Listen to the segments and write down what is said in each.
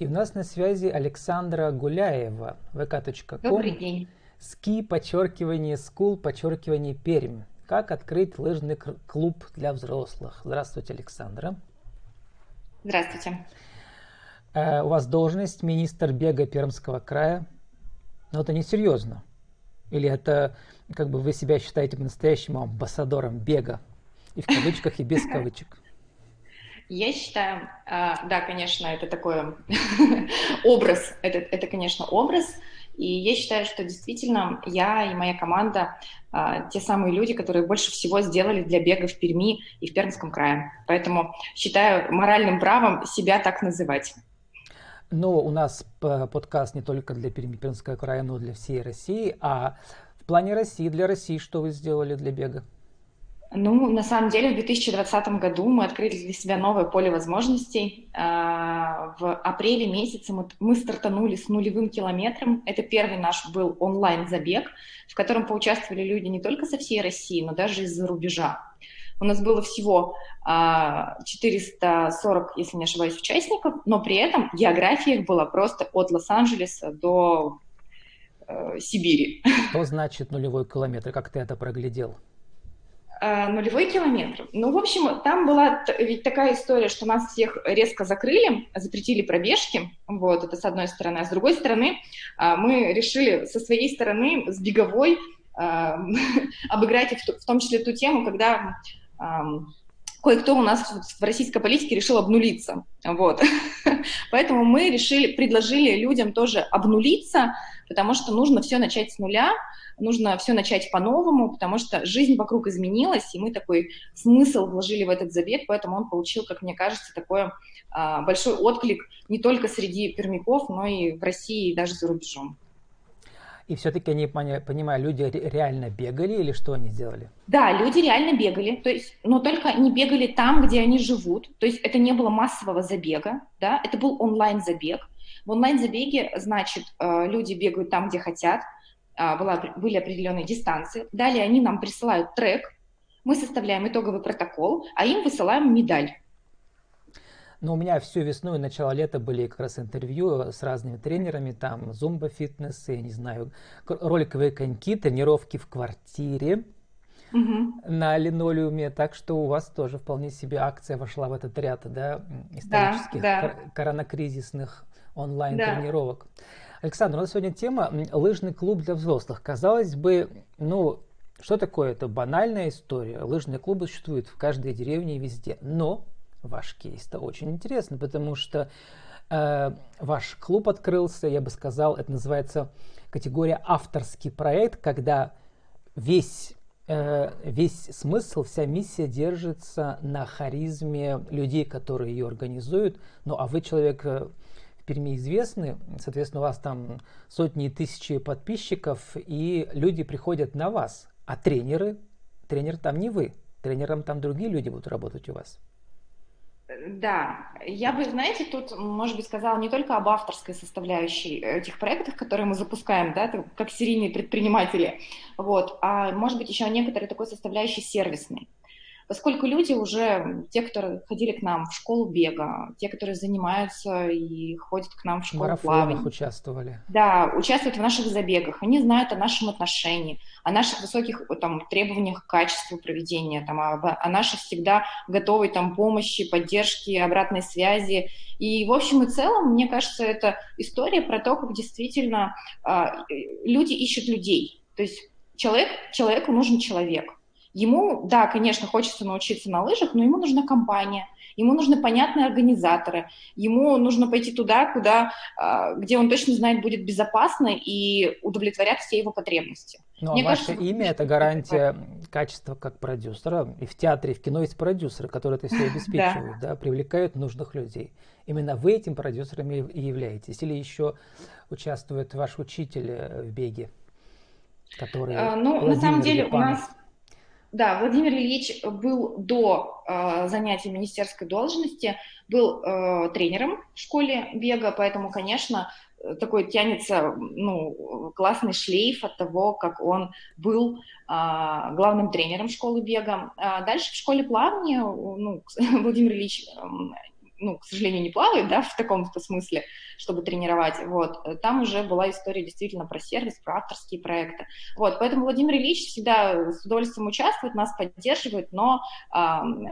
И у нас на связи Александра Гуляева, vk.com. Добрый день. Ски, подчеркивание, скул, подчеркивание, Пермь. Как открыть лыжный клуб для взрослых? Здравствуйте, Александра. Здравствуйте. Э, у вас должность министр бега Пермского края. Но это не серьезно. Или это как бы вы себя считаете по-настоящему амбассадором бега? И в кавычках, и без кавычек. Я считаю, а, да, конечно, это такой образ, это, это, конечно, образ, и я считаю, что действительно я и моя команда а, те самые люди, которые больше всего сделали для бега в Перми и в Пермском крае. Поэтому считаю моральным правом себя так называть. Но у нас подкаст не только для Перми, Пермского края, но и для всей России. А в плане России, для России, что вы сделали для бега? Ну, на самом деле, в 2020 году мы открыли для себя новое поле возможностей. А, в апреле месяце мы стартанули с нулевым километром. Это первый наш был онлайн-забег, в котором поучаствовали люди не только со всей России, но даже из-за рубежа. У нас было всего 440, а, если не ошибаюсь, участников, но при этом география их была просто от Лос-Анджелеса до э, Сибири. Что значит нулевой километр? Как ты это проглядел? Э, нулевой километр. Ну, в общем, там была ведь такая история, что нас всех резко закрыли, запретили пробежки, вот, это с одной стороны, а с другой стороны а, мы решили со своей стороны, с беговой, э, обыграть в том числе ту тему, когда кое-кто у нас в российской политике решил обнулиться. Вот. Поэтому мы решили, предложили людям тоже обнулиться, потому что нужно все начать с нуля, нужно все начать по-новому, потому что жизнь вокруг изменилась, и мы такой смысл вложили в этот забег, поэтому он получил, как мне кажется, такой а, большой отклик не только среди пермяков, но и в России, и даже за рубежом. И все-таки, не понимаю, люди реально бегали или что они сделали? Да, люди реально бегали, то есть, но только не бегали там, где они живут, то есть это не было массового забега, да, это был онлайн-забег. В онлайн-забеге, значит, э, люди бегают там, где хотят, а, была, были определенные дистанции. Далее они нам присылают трек, мы составляем итоговый протокол, а им высылаем медаль. Но у меня всю весну и начало лета были как раз интервью с разными тренерами, там зумба фитнес, я не знаю, роликовые коньки, тренировки в квартире угу. на линолеуме, так что у вас тоже вполне себе акция вошла в этот ряд, да, исторических да, да. коронакризисных онлайн-тренировок. Да. Александр, у нас сегодня тема лыжный клуб для взрослых. Казалось бы, ну, что такое? Это банальная история. Лыжные клубы существуют в каждой деревне и везде. Но ваш кейс-то очень интересно, потому что э, ваш клуб открылся, я бы сказал, это называется категория авторский проект, когда весь э, весь смысл, вся миссия держится на харизме людей, которые ее организуют. Ну, а вы человек э, Перми известны, соответственно, у вас там сотни и тысячи подписчиков, и люди приходят на вас, а тренеры, тренер там не вы, тренером там другие люди будут работать у вас. Да, я бы, знаете, тут, может быть, сказала не только об авторской составляющей этих проектов, которые мы запускаем, да, как серийные предприниматели, вот, а может быть еще о некоторой такой составляющей сервисной поскольку люди уже, те, которые ходили к нам в школу бега, те, которые занимаются и ходят к нам в школу в плавания. участвовали. Да, участвуют в наших забегах. Они знают о нашем отношении, о наших высоких там, требованиях к качеству проведения, там, о, о нашей всегда готовой там, помощи, поддержке, обратной связи. И в общем и целом, мне кажется, это история про то, как действительно э, люди ищут людей. То есть человек, человеку нужен человек. Ему, да, конечно, хочется научиться на лыжах, но ему нужна компания, ему нужны понятные организаторы, ему нужно пойти туда, куда, а, где он точно знает, будет безопасно и удовлетворят все его потребности. Ну, а Мне а кажется, ваше имя – это гарантия качества как продюсера. И в театре, и в кино есть продюсеры, которые это все обеспечивают, да, привлекают нужных людей. Именно вы этим продюсерами и являетесь. Или еще участвует ваш учитель в беге, который а, Ну, на самом деле у нас да, Владимир Ильич был до э, занятия министерской должности, был э, тренером в школе бега, поэтому, конечно, такой тянется ну, классный шлейф от того, как он был а, главным тренером школы бега. А дальше в школе плавания ну, Владимир Ильич ну, к сожалению, не плавает, да, в таком-то смысле, чтобы тренировать, вот, там уже была история действительно про сервис, про авторские проекты, вот, поэтому Владимир Ильич всегда с удовольствием участвует, нас поддерживает, но э,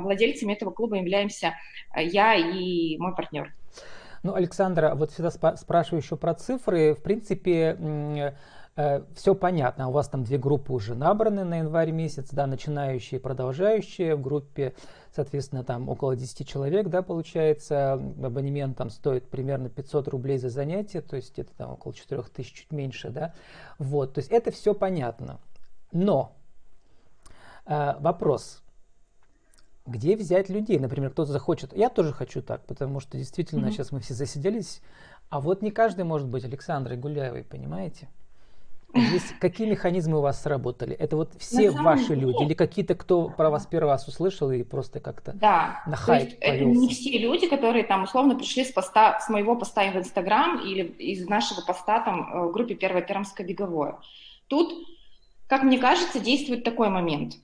владельцами этого клуба являемся я и мой партнер. Ну, Александра, вот всегда спрашиваю еще про цифры. В принципе, э, все понятно. У вас там две группы уже набраны на январь месяц, да, начинающие и продолжающие. В группе, соответственно, там около 10 человек, да, получается. Абонемент там стоит примерно 500 рублей за занятие, то есть это там около 4000, чуть меньше, да. Вот, то есть это все понятно. Но э, вопрос, где взять людей. Например, кто-то захочет, я тоже хочу так, потому что действительно mm-hmm. сейчас мы все засиделись, а вот не каждый может быть Александрой Гуляевой, понимаете? Здесь какие механизмы у вас сработали? Это вот все ваши деле... люди или какие-то, кто про вас первый раз услышал и просто как-то да. на хайп То есть, не все люди, которые там условно пришли с, поста, с моего поста в Инстаграм или из нашего поста там э, в группе «Первое Пермское беговое». Тут, как мне кажется, действует такой момент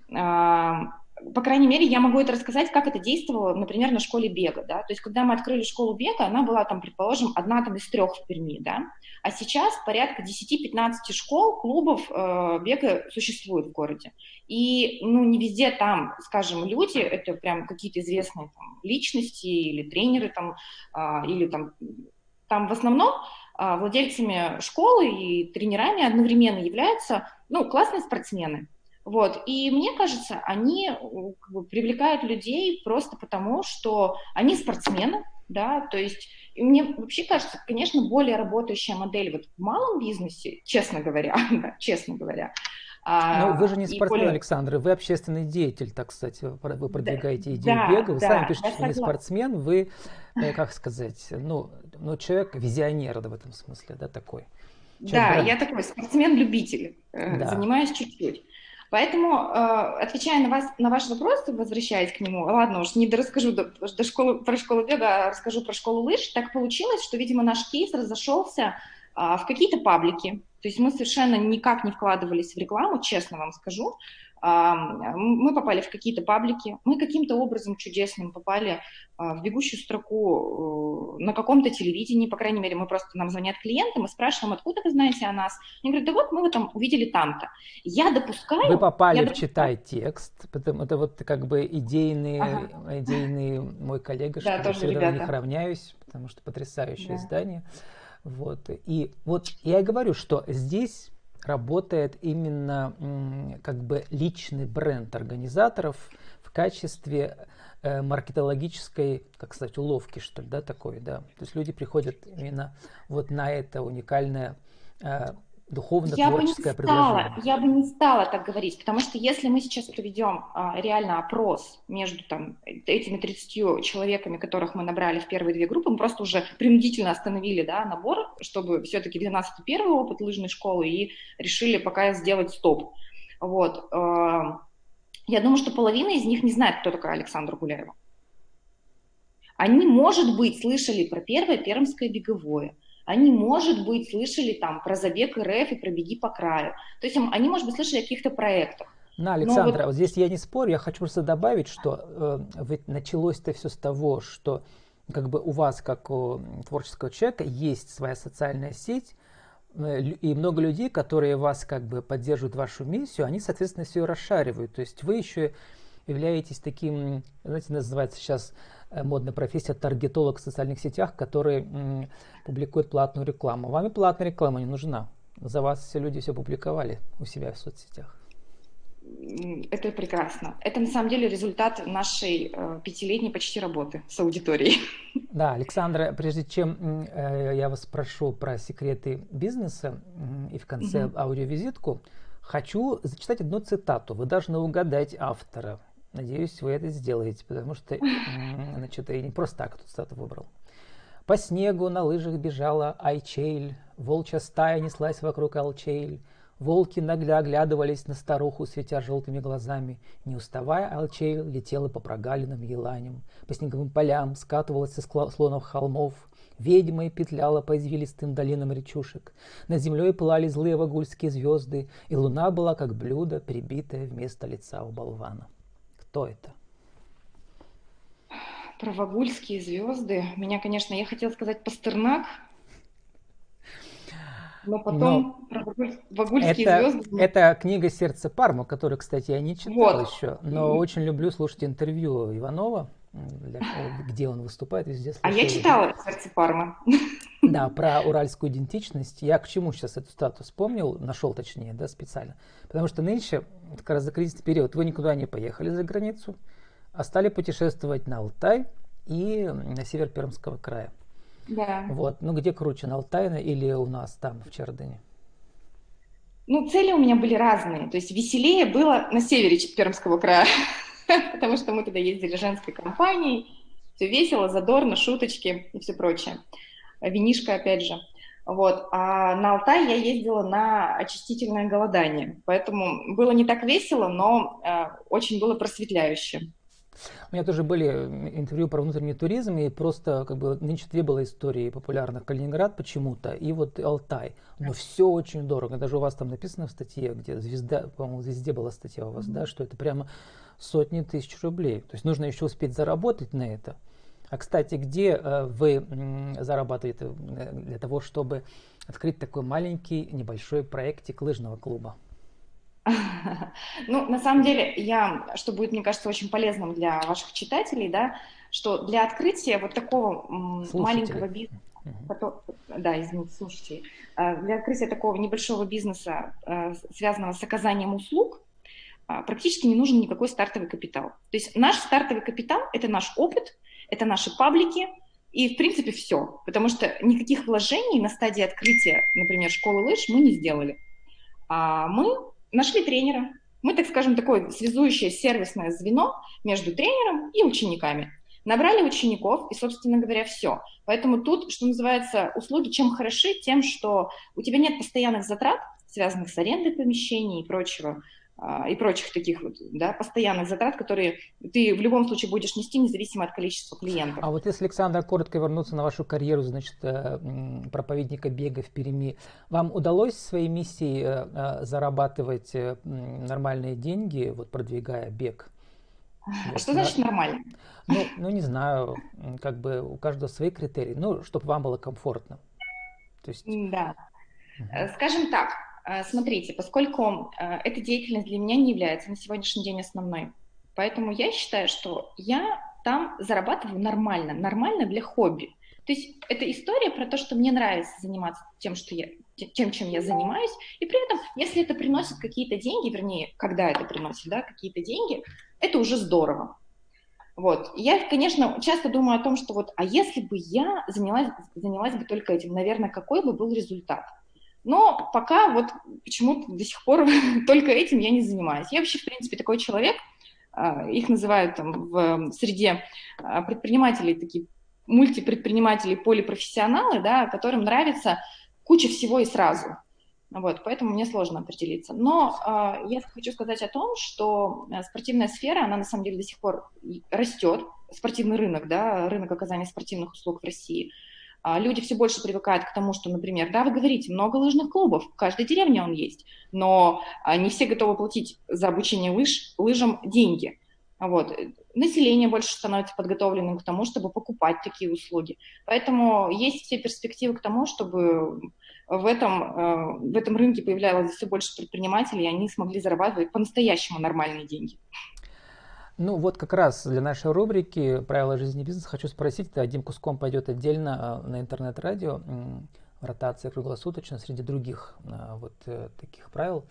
по крайней мере, я могу это рассказать, как это действовало, например, на школе бега, да, то есть, когда мы открыли школу бега, она была там, предположим, одна там из трех в Перми, да, а сейчас порядка 10-15 школ, клубов э, бега существует в городе, и, ну, не везде там, скажем, люди, это прям какие-то известные там личности или тренеры там, э, или там, там в основном э, владельцами школы и тренерами одновременно являются, ну, классные спортсмены, вот. И мне кажется, они как бы, привлекают людей просто потому, что они спортсмены, да, то есть и мне вообще кажется, конечно, более работающая модель вот в малом бизнесе, честно говоря, да, честно говоря. А, Но вы же не спортсмен, более... Александр, вы общественный деятель, так сказать, вы продвигаете да, идею да, бега, вы да, сами пишете, что вы не спортсмен, вы, э, как сказать, ну, ну человек-визионер в этом смысле, да, такой. Человек да, бренд. я такой спортсмен-любитель, э, да. занимаюсь чуть-чуть. Поэтому, э, отвечая на, вас, на ваш вопрос, возвращаясь к нему, ладно уж, не расскажу до, до школы, про школу бега, а расскажу про школу лыж, так получилось, что, видимо, наш кейс разошелся а, в какие-то паблики, то есть мы совершенно никак не вкладывались в рекламу, честно вам скажу, мы попали в какие-то паблики, мы каким-то образом чудесным попали а, в бегущую строку э, на каком-то телевидении, по крайней мере, мы просто, нам звонят клиенты, мы спрашиваем, откуда вы знаете о нас. Они говорят, да вот мы вы там увидели там-то. Я допускаю... Вы попали в «Читай текст», потому это вот как бы идейный, ага. идейный мой коллега, да, что я всегда ребята. на них равняюсь, потому что потрясающее да. издание. Вот. И вот я и говорю, что здесь работает именно как бы личный бренд организаторов в качестве э, маркетологической, как сказать, уловки, что ли, да, такой, да. То есть люди приходят именно вот на это уникальное духовно-творческое предложение. Я бы не стала так говорить, потому что если мы сейчас проведем а, реально опрос между там, этими 30 человеками, которых мы набрали в первые две группы, мы просто уже принудительно остановили да, набор, чтобы все-таки 12 первый опыт лыжной школы и решили пока сделать стоп. Вот. А, я думаю, что половина из них не знает, кто такая Александра Гуляева. Они, может быть, слышали про первое пермское беговое, они, может быть, слышали там про забег РФ и про беги по краю. То есть они, может быть, слышали о каких-то проектах. На, Александра, вот... вот здесь я не спорю, я хочу просто добавить, что э, ведь началось-то все с того, что как бы у вас, как у творческого человека, есть своя социальная сеть, э, и много людей, которые вас как бы поддерживают вашу миссию, они, соответственно, все расшаривают. То есть вы еще являетесь таким, знаете, называется сейчас модная профессия таргетолог в социальных сетях, который публикует платную рекламу. Вам и платная реклама не нужна. За вас все люди все публиковали у себя в соцсетях. Это прекрасно. Это на самом деле результат нашей э, пятилетней почти работы с аудиторией. Да, Александра, прежде чем э, я вас спрошу про секреты бизнеса э, и в конце угу. аудиовизитку, хочу зачитать одну цитату. Вы должны угадать автора. Надеюсь, вы это сделаете, потому что значит, я не просто так тут стату выбрал. По снегу на лыжах бежала Айчейль, волчья стая неслась вокруг Алчейль. Волки нагло оглядывались на старуху, светя желтыми глазами. Не уставая, Алчейль летела по прогалинам еланям, по снеговым полям, скатывалась со склонов холмов, ведьмой петляла по извилистым долинам речушек. Над землей пылали злые вагульские звезды, и луна была как блюдо, прибитое вместо лица у болвана. Кто это? про вагульские звезды. Меня, конечно, я хотела сказать Пастернак, но потом но вагульские это, звезды. Это книга «Сердце Парма», которую, кстати, я не читал вот. еще, но mm. очень люблю слушать интервью Иванова, для, где он выступает везде. А я читала «Сердце Парма». Да, про уральскую идентичность. Я к чему сейчас эту статус вспомнил, нашел точнее, да, специально. Потому что нынче, как раз за кризисный период, вы никуда не поехали за границу, а стали путешествовать на Алтай и на север Пермского края. Да. Вот. Ну, где круче, на Алтайне или у нас там, в Чердыне? Ну, цели у меня были разные. То есть веселее было на севере Пермского края, потому что мы туда ездили женской компанией. Все весело, задорно, шуточки и все прочее. Винишка, опять же. Вот. А на Алтай я ездила на очистительное голодание. Поэтому было не так весело, но э, очень было просветляюще. У меня тоже были интервью про внутренний туризм, и просто как бы нынче две было истории популярных. Калининград почему-то и вот Алтай. Но все очень дорого. Даже у вас там написано в статье, где звезда, по-моему, везде была статья у вас, mm-hmm. да, что это прямо сотни тысяч рублей. То есть нужно еще успеть заработать на это. А, кстати, где э, вы зарабатываете э, для того, чтобы открыть такой маленький небольшой проектик лыжного клуба? Ну, на самом деле, я, что будет, мне кажется, очень полезным для ваших читателей, да, что для открытия вот такого маленького бизнеса, да, извините, слушайте, а, для открытия такого небольшого бизнеса, связанного с оказанием услуг, а, практически не нужен никакой стартовый капитал. То есть наш стартовый капитал – это наш опыт, это наши паблики, и, в принципе, все. Потому что никаких вложений на стадии открытия, например, школы лыж мы не сделали. А мы нашли тренера. Мы, так скажем, такое связующее сервисное звено между тренером и учениками. Набрали учеников, и, собственно говоря, все. Поэтому тут, что называется, услуги чем хороши? Тем, что у тебя нет постоянных затрат, связанных с арендой помещений и прочего. А, и прочих таких вот, да, постоянных затрат, которые ты в любом случае будешь нести, независимо от количества клиентов. А вот если, Александр, коротко вернуться на вашу карьеру, значит, э, проповедника бега в Перми, вам удалось своей миссией э, э, зарабатывать нормальные деньги, вот продвигая бег? А вот, что значит нормально? Ну, ну, не знаю, как бы у каждого свои критерии, ну, чтобы вам было комфортно. То есть... Да. Угу. Скажем так, смотрите, поскольку а, эта деятельность для меня не является на сегодняшний день основной, поэтому я считаю, что я там зарабатываю нормально, нормально для хобби. То есть это история про то, что мне нравится заниматься тем, что я, тем, чем я занимаюсь, и при этом, если это приносит какие-то деньги, вернее, когда это приносит, да, какие-то деньги, это уже здорово. Вот. Я, конечно, часто думаю о том, что вот, а если бы я занялась, занялась бы только этим, наверное, какой бы был результат? Но пока вот почему-то до сих пор только этим я не занимаюсь. Я вообще, в принципе, такой человек, а, их называют там в среде а, предпринимателей такие мультипредприниматели, полипрофессионалы, да, которым нравится куча всего и сразу. Вот, поэтому мне сложно определиться. Но э, я хочу сказать о том, что спортивная сфера, она на самом деле до сих пор растет, спортивный рынок, да, рынок оказания спортивных услуг в России – люди все больше привыкают к тому, что, например, да, вы говорите, много лыжных клубов, в каждой деревне он есть, но а, не все готовы платить за обучение лыж, лыжам деньги. Вот. Население больше становится подготовленным к тому, чтобы покупать такие услуги. Поэтому есть все перспективы к тому, чтобы в этом, а, в этом рынке появлялось все больше предпринимателей, и они смогли зарабатывать по-настоящему нормальные деньги. Ну вот как раз для нашей рубрики «Правила жизни бизнеса» хочу спросить, это одним куском пойдет отдельно а, на интернет-радио, ротация круглосуточно среди других а, вот э, таких правил,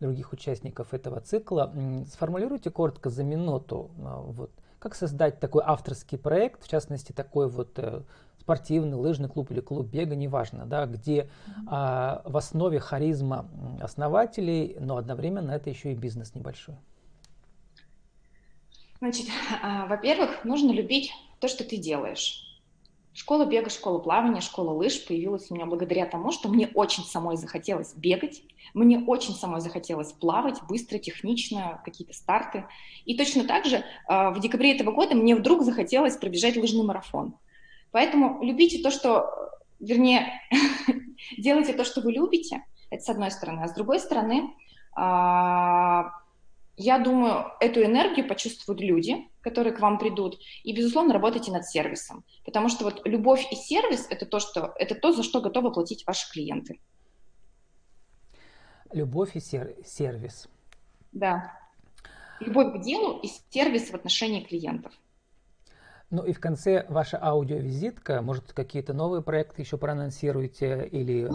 других участников этого цикла. Сформулируйте коротко за минуту, а, вот, как создать такой авторский проект, в частности такой вот э, спортивный, лыжный клуб или клуб бега, неважно, да, где а, в основе харизма основателей, но одновременно это еще и бизнес небольшой. Значит, а, во-первых, нужно любить то, что ты делаешь. Школа бега, школа плавания, школа лыж появилась у меня благодаря тому, что мне очень самой захотелось бегать, мне очень самой захотелось плавать быстро, технично, какие-то старты. И точно так же а, в декабре этого года мне вдруг захотелось пробежать лыжный марафон. Поэтому любите то, что, вернее, делайте то, что вы любите, это с одной стороны. А с другой стороны, а, я думаю, эту энергию почувствуют люди, которые к вам придут, и, безусловно, работайте над сервисом, потому что вот любовь и сервис – это то, что, это то, за что готовы платить ваши клиенты. Любовь и сер- сервис. Да. Любовь к делу и сервис в отношении клиентов. Ну и в конце ваша аудиовизитка, может, какие-то новые проекты еще проанонсируете или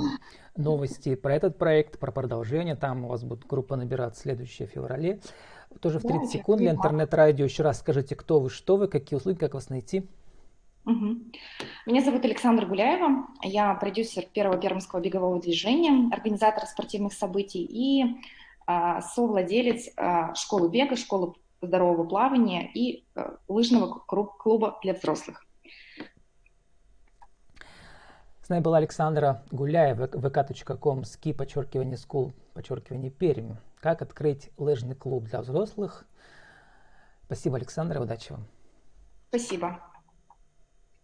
новости про этот проект, про продолжение, там у вас будет группа набираться следующее феврале. Тоже в 30 секунд для интернет-радио еще раз скажите, кто вы, что вы, какие услуги, как вас найти. Угу. Меня зовут Александра Гуляева, я продюсер первого пермского бегового движения, организатор спортивных событий и а, совладелец а, школы бега, школы здорового плавания и э, лыжного клуба для взрослых. С нами была Александра Гуляева, vk.com, ski, подчеркивание, school, подчеркивание, Пермь. Как открыть лыжный клуб для взрослых. Спасибо, Александра, удачи вам. Спасибо.